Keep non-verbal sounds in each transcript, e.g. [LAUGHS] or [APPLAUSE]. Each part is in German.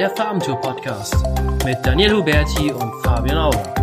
der Farbentour Podcast mit Daniel Huberti und Fabian Auer.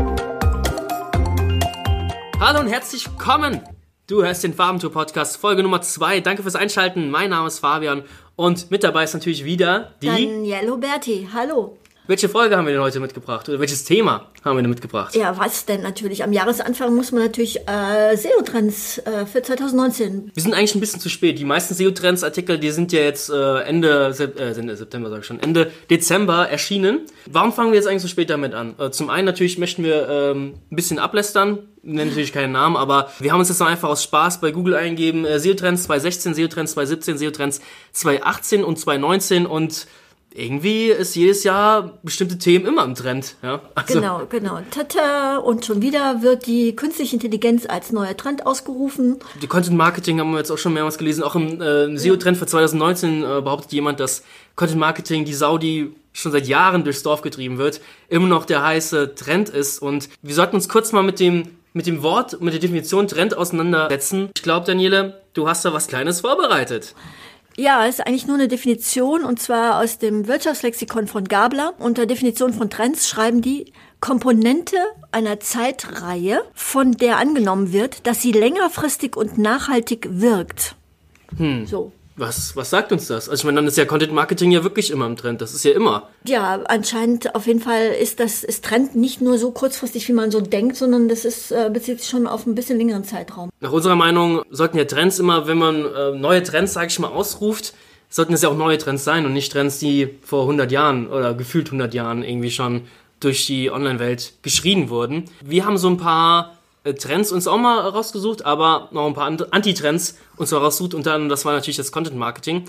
Hallo und herzlich willkommen! Du hörst den Farbentour Podcast, Folge Nummer 2. Danke fürs Einschalten. Mein Name ist Fabian und mit dabei ist natürlich wieder die. Daniel Huberti, hallo. Welche Folge haben wir denn heute mitgebracht? Oder welches Thema haben wir denn mitgebracht? Ja, was denn natürlich? Am Jahresanfang muss man natürlich äh, SEO-Trends äh, für 2019. Wir sind eigentlich ein bisschen zu spät. Die meisten SEO-Trends-Artikel, die sind ja jetzt äh, Ende Sep äh, September, sag ich schon, Ende Dezember erschienen. Warum fangen wir jetzt eigentlich so spät damit an? Äh, zum einen natürlich möchten wir ähm, ein bisschen ablästern. Nennen natürlich keinen Namen, aber wir haben uns jetzt einfach aus Spaß bei Google eingeben. Äh, SEO-Trends 2016, SEO-Trends 2017, SEO-Trends 2018 und 2019 und irgendwie ist jedes Jahr bestimmte Themen immer im Trend. Ja? Also genau, genau. Tata. Und schon wieder wird die künstliche Intelligenz als neuer Trend ausgerufen. Die Content Marketing haben wir jetzt auch schon mehrmals gelesen. Auch im äh, SEO-Trend für 2019 äh, behauptet jemand, dass Content Marketing, die Sau, die schon seit Jahren durchs Dorf getrieben wird, immer noch der heiße Trend ist. Und wir sollten uns kurz mal mit dem mit dem Wort, mit der Definition Trend auseinandersetzen. Ich glaube, Daniele, du hast da was Kleines vorbereitet. Ja, ist eigentlich nur eine Definition und zwar aus dem Wirtschaftslexikon von Gabler. Unter Definition von Trends schreiben die Komponente einer Zeitreihe, von der angenommen wird, dass sie längerfristig und nachhaltig wirkt. Hm. So. Was, was sagt uns das? Also ich meine, dann ist ja Content Marketing ja wirklich immer im Trend. Das ist ja immer. Ja, anscheinend auf jeden Fall ist das ist Trend nicht nur so kurzfristig, wie man so denkt, sondern das ist äh, bezieht sich schon auf ein bisschen längeren Zeitraum. Nach unserer Meinung sollten ja Trends immer, wenn man äh, neue Trends, sage ich mal, ausruft, sollten es ja auch neue Trends sein und nicht Trends, die vor 100 Jahren oder gefühlt 100 Jahren irgendwie schon durch die Online-Welt geschrien wurden. Wir haben so ein paar Trends uns auch mal rausgesucht, aber noch ein paar Anti-Trends uns mal rausgesucht und dann, das war natürlich das Content Marketing.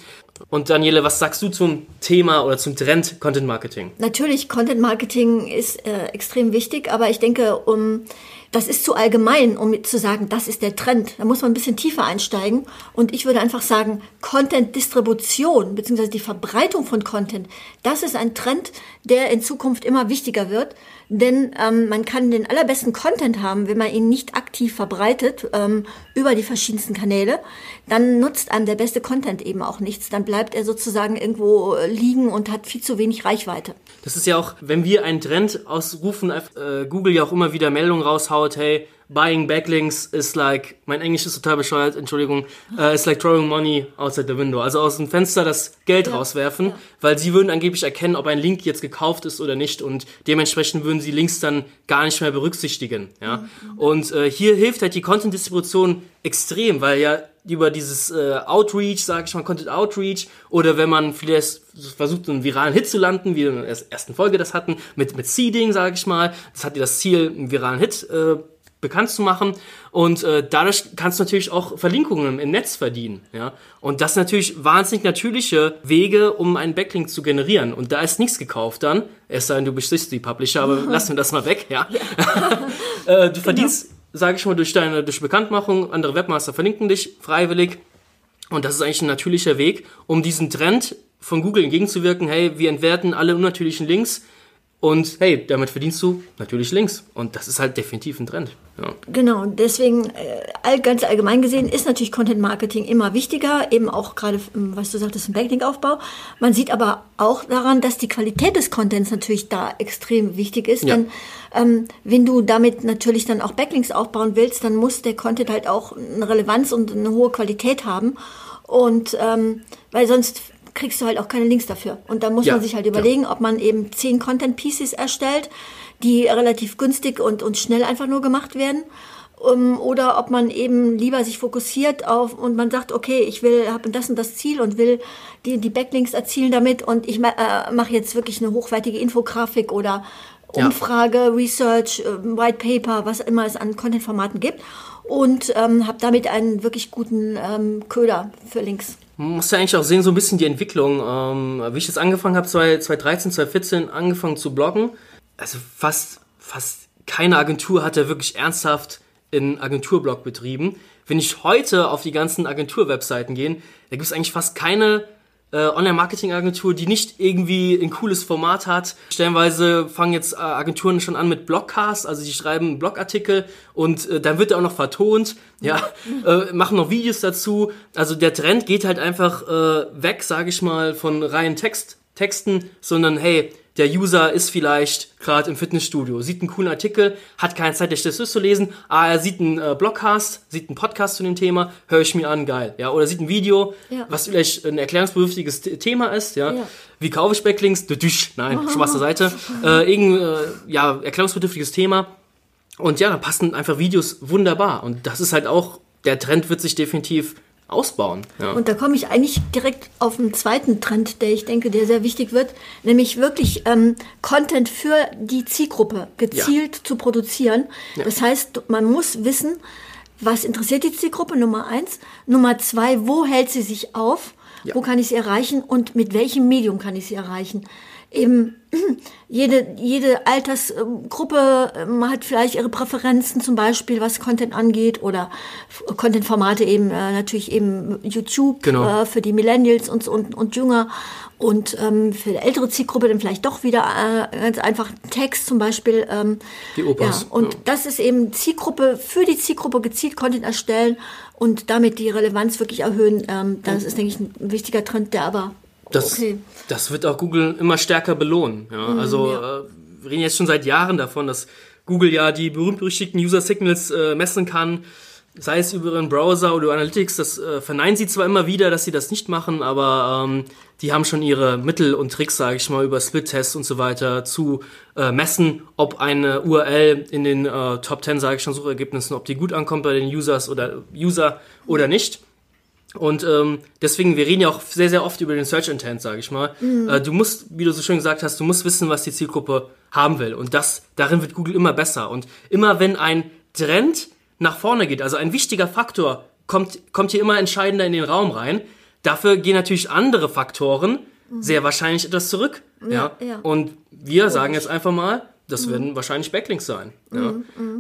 Und Daniele, was sagst du zum Thema oder zum Trend Content Marketing? Natürlich, Content Marketing ist äh, extrem wichtig, aber ich denke, um das ist zu allgemein, um zu sagen, das ist der Trend. Da muss man ein bisschen tiefer einsteigen. Und ich würde einfach sagen, Content-Distribution bzw. die Verbreitung von Content, das ist ein Trend, der in Zukunft immer wichtiger wird. Denn ähm, man kann den allerbesten Content haben, wenn man ihn nicht aktiv verbreitet ähm, über die verschiedensten Kanäle. Dann nutzt einem der beste Content eben auch nichts. Dann bleibt er sozusagen irgendwo liegen und hat viel zu wenig Reichweite. Das ist ja auch, wenn wir einen Trend ausrufen, äh, Google ja auch immer wieder Meldungen raushaut, hey, buying backlinks is like, mein Englisch ist total bescheuert, Entschuldigung, uh, is like throwing money outside the window. Also aus dem Fenster das Geld ja, rauswerfen, ja. weil sie würden angeblich erkennen, ob ein Link jetzt gekauft ist oder nicht und dementsprechend würden sie Links dann gar nicht mehr berücksichtigen. Ja? Mhm. Und äh, hier hilft halt die Content-Distribution extrem, weil ja über dieses äh, Outreach, sage ich mal, Content Outreach, oder wenn man vielleicht versucht, einen viralen Hit zu landen, wie wir in der ersten Folge das hatten, mit, mit Seeding, sage ich mal, das hat ja das Ziel, einen viralen Hit äh, bekannt zu machen und äh, dadurch kannst du natürlich auch Verlinkungen im Netz verdienen, ja. Und das sind natürlich wahnsinnig natürliche Wege, um einen Backlink zu generieren. Und da ist nichts gekauft dann, es sei denn, du bist die Publisher, aber [LAUGHS] lassen wir das mal weg, ja. [LAUGHS] äh, du verdienst, genau. sage ich mal, durch deine durch Bekanntmachung, andere Webmaster verlinken dich freiwillig. Und das ist eigentlich ein natürlicher Weg, um diesen Trend von Google entgegenzuwirken, hey, wir entwerten alle unnatürlichen Links, und hey, damit verdienst du natürlich Links. Und das ist halt definitiv ein Trend. Ja. Genau, deswegen äh, ganz allgemein gesehen ist natürlich Content Marketing immer wichtiger, eben auch gerade, ähm, was du sagtest, im Backlink-Aufbau. Man sieht aber auch daran, dass die Qualität des Contents natürlich da extrem wichtig ist. Ja. Denn ähm, wenn du damit natürlich dann auch Backlinks aufbauen willst, dann muss der Content halt auch eine Relevanz und eine hohe Qualität haben. Und ähm, weil sonst kriegst du halt auch keine Links dafür. Und da muss ja, man sich halt überlegen, ob man eben zehn Content Pieces erstellt, die relativ günstig und, und schnell einfach nur gemacht werden. Um, oder ob man eben lieber sich fokussiert auf und man sagt, okay, ich will, habe das und das Ziel und will die, die Backlinks erzielen damit und ich äh, mache jetzt wirklich eine hochwertige Infografik oder Umfrage, ja. Research, äh, White Paper, was immer es an Content-Formaten gibt und ähm, habe damit einen wirklich guten ähm, Köder für Links. Man muss ja eigentlich auch sehen, so ein bisschen die Entwicklung. Ähm, wie ich jetzt angefangen habe, 2013, 2014 angefangen zu bloggen. Also fast, fast keine Agentur hat ja wirklich ernsthaft in Agenturblog betrieben. Wenn ich heute auf die ganzen Agentur-Webseiten gehe, da gibt es eigentlich fast keine äh, Online-Marketing-Agentur, die nicht irgendwie ein cooles Format hat. Stellenweise fangen jetzt äh, Agenturen schon an mit Blogcasts, also die schreiben Blogartikel und äh, dann wird er auch noch vertont, ja, [LAUGHS] äh, machen noch Videos dazu. Also der Trend geht halt einfach äh, weg, sage ich mal, von reinen Text Texten, sondern hey, der User ist vielleicht gerade im Fitnessstudio, sieht einen coolen Artikel, hat keine Zeit, das zu lesen, ah, er sieht einen äh, Blogcast, sieht einen Podcast zu dem Thema, höre ich mir an, geil. Ja, oder sieht ein Video, Ja. was vielleicht ein erklärungsbedürftiges The- Thema ist, ja. Ja. Wie kaufe ich Backlinks? Düdüsch, Nein, Spaß zur Seite. [LAUGHS] Äh, irgendein, äh, ja, erklärungsbedürftiges Thema. Und ja, da passen einfach Videos wunderbar. Und das ist halt auch, der Trend wird sich definitiv ausbauen. Ja. Und da komme ich eigentlich direkt auf einen zweiten Trend, der ich denke, der sehr wichtig wird, nämlich wirklich ähm, Content für die Zielgruppe gezielt zu produzieren. Das heißt, man muss wissen, was interessiert die Zielgruppe, Nummer eins. Nummer zwei, wo hält sie sich auf? Ja. Wo kann ich sie erreichen und mit welchem Medium kann ich sie erreichen? Eben [CLEARS THROAT] jede, jede Altersgruppe ähm, hat vielleicht ihre Präferenzen, zum Beispiel was Content angeht oder Content-Formate eben äh, natürlich eben YouTube Genau. äh, für die Millennials und, und, und Jünger und ähm, für die ältere Zielgruppe dann vielleicht doch wieder äh, ganz einfach Text zum Beispiel. Ähm, Die Opas, Ja, und ja. das ist eben Zielgruppe, für die Zielgruppe gezielt Content erstellen und damit die Relevanz wirklich erhöhen. Ähm, das ist, denke ich, ein wichtiger Trend, der aber Das, okay. Mhm, das wird auch Google immer stärker belohnen. Ja? also ja. äh, wir reden jetzt schon seit Jahren davon, dass Google ja die berühmt-berüchtigten User-Signals äh, messen kann, sei es über ihren Browser oder Analytics. Das äh, verneinen sie zwar immer wieder, dass sie das nicht machen, aber ähm, die haben schon ihre Mittel und Tricks, sage ich mal, über Split-Tests und so weiter zu äh, messen, ob eine URL in den äh, Top 10, sage ich schon, Suchergebnissen, ob die gut ankommt bei den Users oder User oder nicht. Und ähm, deswegen, wir reden ja auch sehr, sehr oft über den Search Intent, sage ich mal. Äh, du musst, wie du so schön gesagt hast, du musst wissen, was die Zielgruppe haben will. Und das, darin wird Google immer besser. Und immer wenn ein Trend nach vorne geht, also ein wichtiger Faktor, kommt, kommt hier immer entscheidender in den Raum rein. Dafür gehen natürlich andere Faktoren sehr wahrscheinlich etwas zurück. Ja, ja. Und wir sagen jetzt einfach mal, das werden wahrscheinlich Backlinks sein. Ja.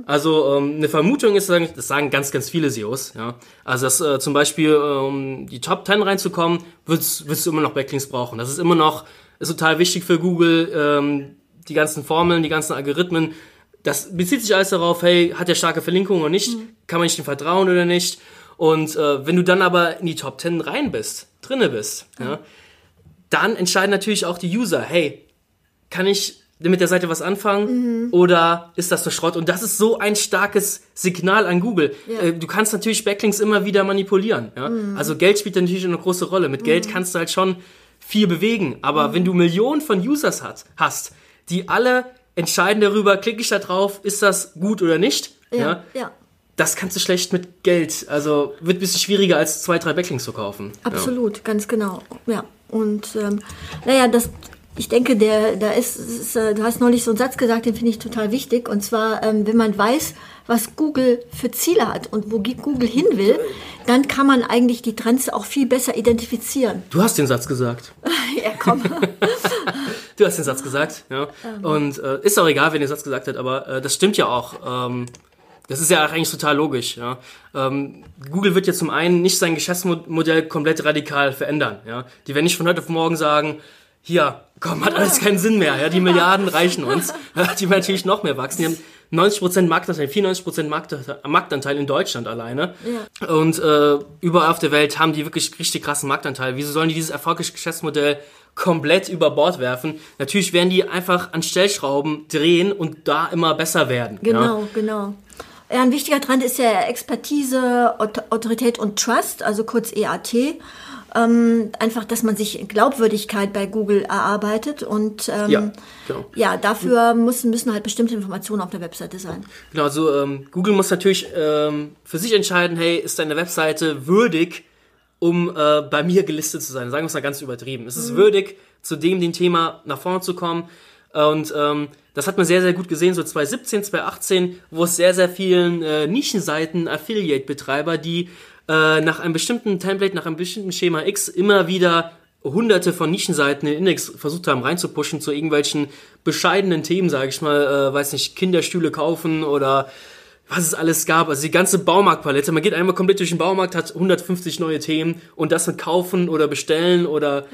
Also ähm, eine Vermutung ist, das sagen ganz, ganz viele SEOs, ja. Also dass äh, zum Beispiel um die Top 10 reinzukommen, wirst, wirst du immer noch Backlinks brauchen. Das ist immer noch ist total wichtig für Google, ähm, die ganzen Formeln, die ganzen Algorithmen. Das bezieht sich alles darauf, hey, hat der starke Verlinkung oder nicht? Kann man nicht dem vertrauen oder nicht? Und äh, wenn du dann aber in die Top 10 rein bist, drinne bist, ja, dann entscheiden natürlich auch die User, hey, kann ich mit der Seite was anfangen oder ist das so Schrott? Und das ist so ein starkes Signal an Google. Ja. Äh, Du kannst natürlich Backlinks immer wieder manipulieren. Ja? Also Geld spielt natürlich eine große Rolle. Mit Geld kannst du halt schon viel bewegen. Aber wenn du Millionen von Users hat, hast, die alle entscheiden darüber, klicke ich da drauf, ist das gut oder nicht? Ja, ja. Das kannst du schlecht mit Geld. Also wird ein bisschen schwieriger, als zwei, drei Backlinks zu kaufen. Ja. Absolut, ganz genau. Ja. Und ähm, naja, das, ich denke, der, da ist, ist, äh, du hast neulich so einen Satz gesagt, den finde ich total wichtig. Und zwar, ähm, wenn man weiß, was Google für Ziele hat und wo Google hin will, dann kann man eigentlich die Trends auch viel besser identifizieren. Du hast den Satz gesagt. [LAUGHS] ja, komm. [LAUGHS] Du hast den Satz gesagt, ja. Und äh, ist auch egal, wer den Satz gesagt hat, aber äh, das stimmt ja auch. Ähm, das ist ja eigentlich total logisch, ja. Ähm, Google wird ja zum einen nicht sein Geschäftsmodell komplett radikal verändern, ja. Die werden nicht von heute auf morgen sagen, hier, komm, hat alles keinen Sinn mehr, ja, die Milliarden reichen uns. die werden natürlich noch mehr wachsen. Die haben 90% Marktanteil, 94% Marktanteil, Marktanteil in Deutschland alleine. Und äh, überall auf der Welt haben die wirklich richtig krassen Marktanteil. Wieso sollen die dieses erfolgreiche Geschäftsmodell komplett über Bord werfen? Natürlich werden die einfach an Stellschrauben drehen und da immer besser werden. Ja? Genau, genau. Ja, ein wichtiger Trend ist ja Expertise, Aut- Autorität und Trust, also kurz EAT. Ähm, einfach, dass man sich Glaubwürdigkeit bei Google erarbeitet und ähm, Ja, genau. ja, dafür müssen, müssen halt bestimmte Informationen auf der Webseite sein. Genau, also ähm, Google muss natürlich ähm, für sich entscheiden, hey, ist deine Webseite würdig, um äh, bei mir gelistet zu sein? Sagen wir es mal ganz übertrieben. Ist es würdig, zu dem, dem Thema nach vorne zu kommen? Und ähm, das hat man sehr, sehr gut gesehen, so 2017, 2018, wo es sehr, sehr vielen äh, Nischenseiten, Affiliate-Betreiber, die äh, nach einem bestimmten Template, nach einem bestimmten Schema X immer wieder hunderte von Nischenseiten in den Index versucht haben reinzupushen zu irgendwelchen bescheidenen Themen, sage ich mal, äh, weiß nicht, Kinderstühle kaufen oder was es alles gab. Also die ganze Baumarktpalette. Man geht einmal komplett durch den Baumarkt, hat 150 neue Themen und das mit kaufen oder bestellen oder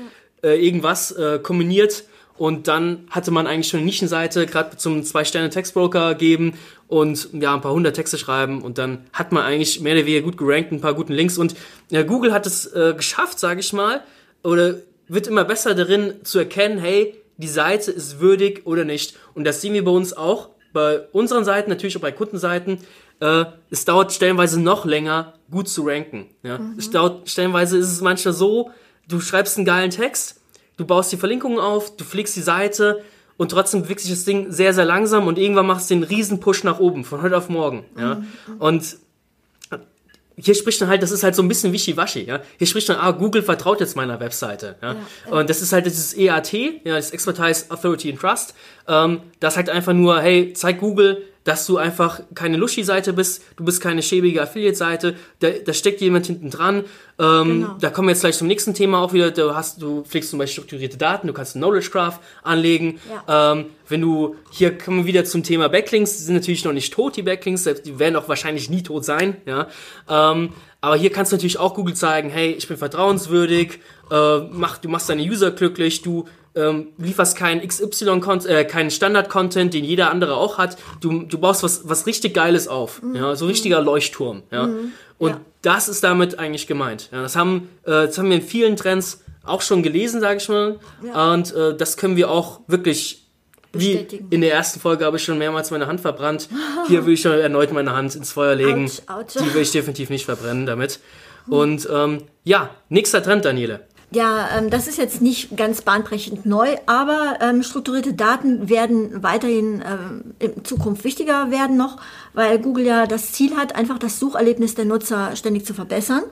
äh, irgendwas äh, kombiniert. Und dann hatte man eigentlich schon eine Nischenseite, gerade zum Zwei-Sterne-Textbroker geben und ja, ein paar hundert Texte schreiben und dann hat man eigentlich mehr oder weniger gut gerankt, ein paar guten Links und ja, Google hat es äh, geschafft, sage ich mal, oder wird immer besser darin zu erkennen, hey, die Seite ist würdig oder nicht. Und das sehen wir bei uns auch, bei unseren Seiten, natürlich auch bei Kundenseiten. Äh, es dauert stellenweise noch länger, gut zu ranken. Ja? Mhm. Es dauert, stellenweise ist es manchmal so, du schreibst einen geilen Text, du baust die Verlinkungen auf, du pflegst die Seite und trotzdem bewegt sich das Ding sehr, sehr langsam und irgendwann machst du den riesen Push nach oben, von heute auf morgen. Ja? Mhm. Und hier spricht dann halt, das ist halt so ein bisschen wischiwaschi, ja. Hier spricht dann, ah, Google vertraut jetzt meiner Webseite, ja. ja und das ist halt dieses EAT, ja, das Expertise, Authority and Trust. Ähm, das halt einfach nur, hey, zeig Google, dass du einfach keine Luschi-Seite bist, du bist keine schäbige Affiliate-Seite, da, da steckt jemand hinten dran. Ähm, genau. Da kommen wir jetzt gleich zum nächsten Thema auch wieder. Du hast, du pflegst zum Beispiel strukturierte Daten, du kannst Knowledge Graph anlegen. Ja. Ähm, wenn du, hier kommen wir wieder zum Thema Backlinks, die sind natürlich noch nicht tot, die Backlinks, die werden auch wahrscheinlich nie tot sein, ja. Ähm, aber hier kannst du natürlich auch Google zeigen, hey, ich bin vertrauenswürdig, äh, mach, du machst deine User glücklich, du ähm, lieferst keinen XY, äh, keinen Standard-Content, den jeder andere auch hat. Du, du baust was, was richtig Geiles auf. Mhm. Ja, so richtiger Leuchtturm. Ja. Mhm. Und ja. das ist damit eigentlich gemeint. Ja, das, haben, äh, das haben wir in vielen Trends auch schon gelesen, sage ich mal. Ja. Und äh, das können wir auch wirklich wie in der ersten Folge habe ich schon mehrmals meine Hand verbrannt. Hier will ich schon erneut meine Hand ins Feuer legen. Ouch, ouch. Die will ich definitiv nicht verbrennen damit. Und ähm, ja, nächster Trend, Daniele. Ja, ähm, das ist jetzt nicht ganz bahnbrechend neu, aber ähm, strukturierte Daten werden weiterhin ähm, in Zukunft wichtiger werden noch, weil Google ja das Ziel hat, einfach das Sucherlebnis der Nutzer ständig zu verbessern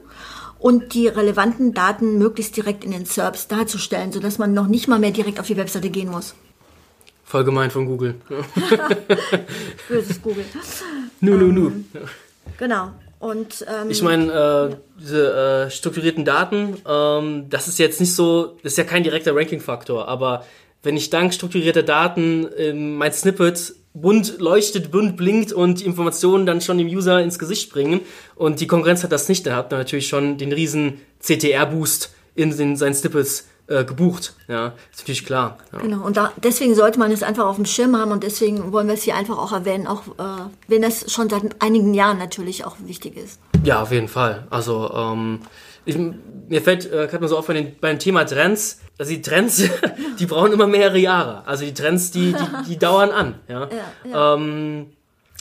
und die relevanten Daten möglichst direkt in den SERPs darzustellen, sodass man noch nicht mal mehr direkt auf die Webseite gehen muss. Voll gemein von Google. [LAUGHS] Böses Google. Nu, nu, nu. Ähm, genau. Und, ähm, ich meine, äh, diese äh, strukturierten Daten, ähm, das ist jetzt nicht so, das ist ja kein direkter Ranking-Faktor, aber wenn ich dank strukturierter Daten ähm, mein Snippet bunt leuchtet, bunt blinkt und die Informationen dann schon dem User ins Gesicht bringen und die Konkurrenz hat das nicht, dann hat man natürlich schon den riesen CTR-Boost in den, seinen Snippets äh, gebucht. Ja, ist natürlich klar. Ja. Genau, und da, deswegen sollte man es einfach auf dem Schirm haben und deswegen wollen wir es hier einfach auch erwähnen, auch äh, wenn das schon seit einigen Jahren natürlich auch wichtig ist. Ja, auf jeden Fall. Also, ähm, ich, mir fällt äh, gerade mal so auf bei, den, beim Thema Trends, also die Trends, [LAUGHS] die brauchen immer mehrere Jahre. Also die Trends, die, die, die [LAUGHS] dauern an. Ja. ja, ja. Ähm,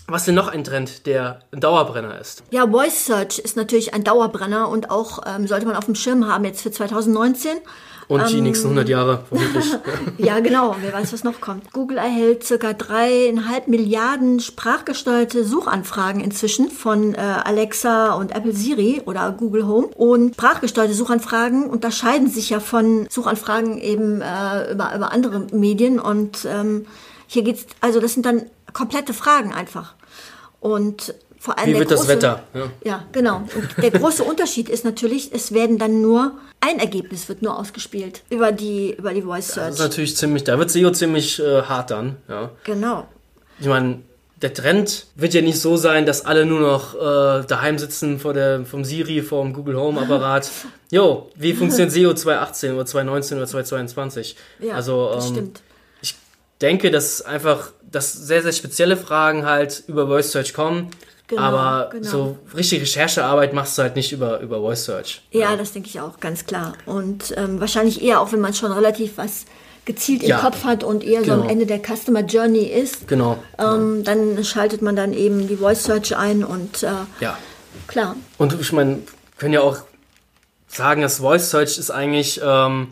was denn noch ein Trend, der ein Dauerbrenner ist? Ja, Voice Search ist natürlich ein Dauerbrenner und auch ähm, sollte man auf dem Schirm haben jetzt für 2019. Und die ähm, nächsten 100 Jahre, vermutlich. [LAUGHS] ja, genau. Wer weiß, was noch kommt. Google erhält circa dreieinhalb Milliarden sprachgesteuerte Suchanfragen inzwischen von äh, Alexa und Apple Siri oder Google Home. Und sprachgesteuerte Suchanfragen unterscheiden sich ja von Suchanfragen eben äh, über, über andere Medien. Und ähm, hier geht's, also das sind dann komplette Fragen einfach. Und vor allem Wie wird große, das Wetter? Ja. ja, genau. Und der große Unterschied ist natürlich, es werden dann nur ein Ergebnis wird nur ausgespielt über die über die Voice Search. Das ist natürlich ziemlich, da wird SEO ziemlich äh, hart dann. Ja. Genau. Ich meine, der Trend wird ja nicht so sein, dass alle nur noch äh, daheim sitzen vor der, vom Siri, vom Google Home Apparat. [LAUGHS] jo, wie funktioniert SEO 2018 oder 2019 oder 2022? Ja, also, ähm, das stimmt. Ich denke, dass einfach, dass sehr, sehr spezielle Fragen halt über Voice Search kommen Genau, aber genau. so richtige Recherchearbeit machst du halt nicht über, über Voice Search. Ja, ja. das denke ich auch, ganz klar. Und ähm, wahrscheinlich eher auch, wenn man schon relativ was gezielt im ja, Kopf hat und eher genau. so am genau. Ende der Customer Journey ist. Genau. Ähm, dann schaltet man dann eben die Voice Search ein und äh, ja. klar. Und ich meine, können ja auch sagen, dass Voice Search ist eigentlich ähm,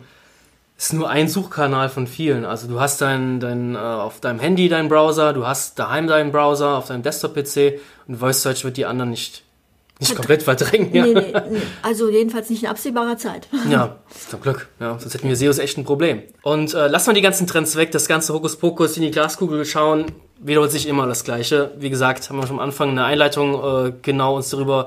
ist nur ein Suchkanal von vielen. Also du hast dein, dein, äh, auf deinem Handy deinen Browser, du hast daheim deinen Browser, auf deinem Desktop-PC und Voice Search wird die anderen nicht, nicht komplett verdrängen. Ja. Nee, nee, [LAUGHS] nee. Also jedenfalls nicht in absehbarer Zeit. Ja, zum Glück. Ja, sonst hätten wir SEOs echt ein Problem. Und äh, lassen wir die ganzen Trends weg, das ganze Hokuspokus in die Glaskugel schauen, wiederholt sich immer das Gleiche. Wie gesagt, haben wir schon am Anfang eine Einleitung äh, genau uns darüber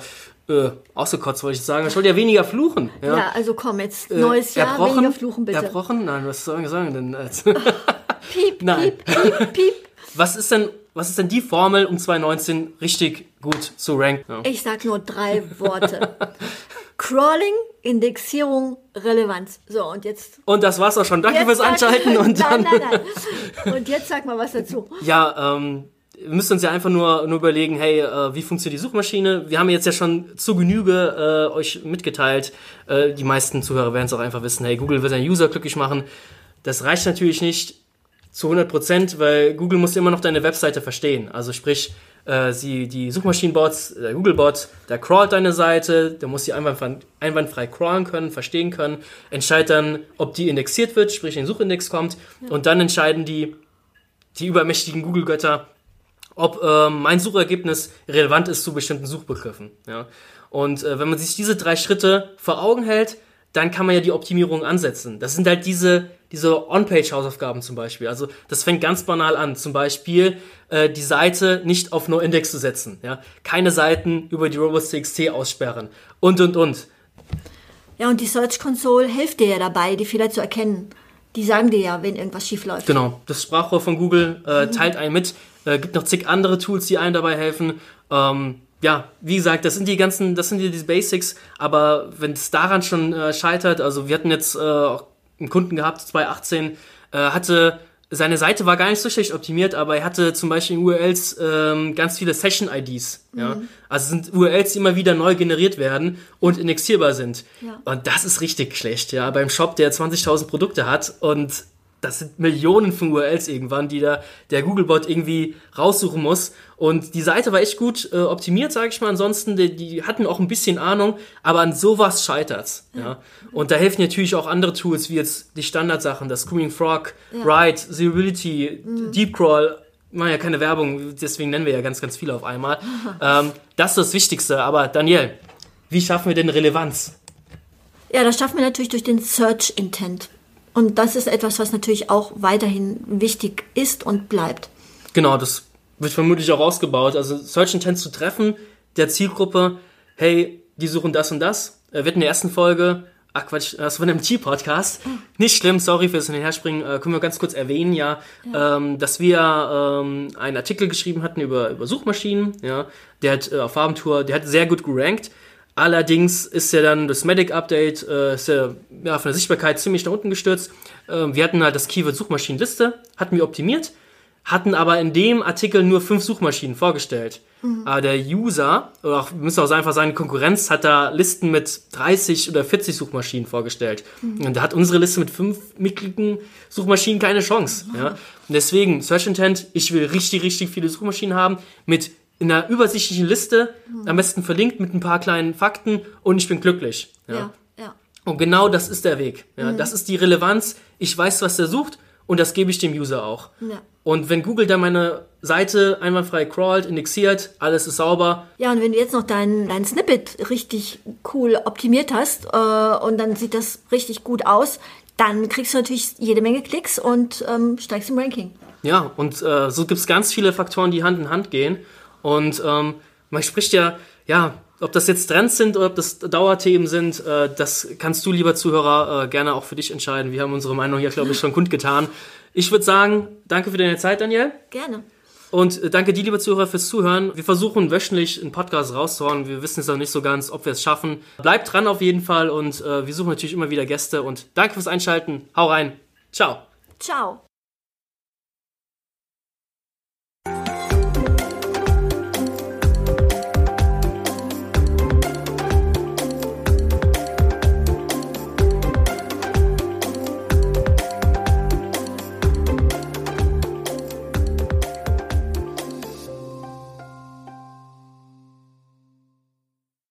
äh, ausgekotzt, wollte ich sagen. Ich wollte ja weniger fluchen. Ja, ja also komm, jetzt äh, neues äh, Jahr, weniger fluchen bitte. Erbrochen? Nein, was soll ich sagen denn? [LAUGHS] piep, Nein. piep, piep, piep. Was ist denn, was ist denn die Formel, um 2019 richtig gut zu ranken? Ja. Ich sag nur drei Worte. [LAUGHS] Crawling, Indexierung, Relevanz. So, und jetzt. Und das war's auch schon. Danke fürs Einschalten. und [LAUGHS] dann nein, nein, nein. Und jetzt sag mal was dazu. Ja, ähm, wir müssen uns ja einfach nur, nur überlegen, hey, äh, wie funktioniert die Suchmaschine? Wir haben jetzt ja schon zu Genüge äh, euch mitgeteilt. Äh, die meisten Zuhörer werden es auch einfach wissen, hey, Google will seinen User glücklich machen. Das reicht natürlich nicht zu 100 Prozent, weil Google muss immer noch deine Webseite verstehen. Also sprich, äh, sie, die Suchmaschinenbots, der Googlebot, der crawlt deine Seite, der muss sie einwandfrei, einwandfrei crawlen können, verstehen können, entscheidet dann, ob die indexiert wird, sprich in den Suchindex kommt und dann entscheiden die, die übermächtigen Google-Götter, ob äh, mein Suchergebnis relevant ist zu bestimmten Suchbegriffen. Ja? Und äh, wenn man sich diese drei Schritte vor Augen hält, dann kann man ja die Optimierung ansetzen. Das sind halt diese, diese On-Page-Hausaufgaben zum Beispiel. Also das fängt ganz banal an. Zum Beispiel äh, die Seite nicht auf No-Index zu setzen. Ja? Keine Seiten über die Robots.txt aussperren. Und, und, und. Ja, und die Search Console hilft dir ja dabei, die Fehler zu erkennen. Die sagen dir ja, wenn irgendwas schief läuft. Genau. Das Sprachrohr von Google äh, teilt einen mit, äh, gibt noch zig andere Tools, die einem dabei helfen. Ähm, ja, wie gesagt, das sind die ganzen, das sind die, die Basics, aber wenn es daran schon äh, scheitert, also wir hatten jetzt äh, einen Kunden gehabt, 2018, äh, hatte seine Seite war gar nicht so schlecht optimiert, aber er hatte zum Beispiel in URLs ähm, ganz viele Session-IDs. Mhm. Ja? Also sind URLs, die immer wieder neu generiert werden und indexierbar sind. Ja. Und das ist richtig schlecht, ja. Beim Shop, der 20.000 Produkte hat und das sind Millionen von URLs irgendwann, die da der Googlebot irgendwie raussuchen muss. Und die Seite war echt gut äh, optimiert, sage ich mal. Ansonsten, die, die, hatten auch ein bisschen Ahnung, aber an sowas scheitert's. Ja. Und da helfen natürlich auch andere Tools, wie jetzt die Standardsachen, das Screaming Frog, ja. Write, Zerability, mhm. Deep Crawl. Machen ja keine Werbung, deswegen nennen wir ja ganz, ganz viele auf einmal. [LAUGHS] ähm, das ist das Wichtigste. Aber Daniel, wie schaffen wir denn Relevanz? Ja, das schaffen wir natürlich durch den Search Intent. Und das ist etwas, was natürlich auch weiterhin wichtig ist und bleibt. Genau, das wird vermutlich auch ausgebaut. Also Search Intent zu treffen, der Zielgruppe, hey, die suchen das und das. Äh, wir hatten in der ersten Folge, ach Quatsch, das war ein MT-Podcast. Nicht schlimm, sorry fürs Herspringen. Äh, können wir ganz kurz erwähnen, ja, ja. Ähm, dass wir ähm, einen Artikel geschrieben hatten über, über Suchmaschinen, ja. Der hat äh, auf Farbentour, der hat sehr gut gerankt. Allerdings ist ja dann das Medic-Update äh, ja, ja, von der Sichtbarkeit ziemlich nach unten gestürzt. Ähm, wir hatten halt das Keyword Suchmaschinenliste, hatten wir optimiert, hatten aber in dem Artikel nur fünf Suchmaschinen vorgestellt. Mhm. Aber der User, oder auch, müsste auch einfach sein, Konkurrenz hat da Listen mit 30 oder 40 Suchmaschinen vorgestellt. Mhm. Und da hat unsere Liste mit fünf mickligen Suchmaschinen keine Chance. Mhm. Ja? Und deswegen, Search Intent, ich will richtig, richtig viele Suchmaschinen haben mit in einer übersichtlichen Liste, mhm. am besten verlinkt mit ein paar kleinen Fakten und ich bin glücklich. Ja. ja, ja. Und genau das ist der Weg. Ja. Mhm. Das ist die Relevanz. Ich weiß, was er sucht und das gebe ich dem User auch. Ja. Und wenn Google dann meine Seite einwandfrei crawlt, indexiert, alles ist sauber. Ja, und wenn du jetzt noch dein, dein Snippet richtig cool optimiert hast äh, und dann sieht das richtig gut aus, dann kriegst du natürlich jede Menge Klicks und ähm, steigst im Ranking. Ja, und äh, so gibt es ganz viele Faktoren, die Hand in Hand gehen. Und ähm, man spricht ja, ja, ob das jetzt Trends sind oder ob das Dauerthemen sind, äh, das kannst du, lieber Zuhörer, äh, gerne auch für dich entscheiden. Wir haben unsere Meinung hier, glaube ich, schon kundgetan. Ich würde sagen, danke für deine Zeit, Daniel. Gerne. Und äh, danke dir, lieber Zuhörer, fürs Zuhören. Wir versuchen wöchentlich einen Podcast rauszuhauen. Wir wissen jetzt noch nicht so ganz, ob wir es schaffen. Bleibt dran auf jeden Fall und äh, wir suchen natürlich immer wieder Gäste. Und danke fürs Einschalten. Hau rein. Ciao. Ciao.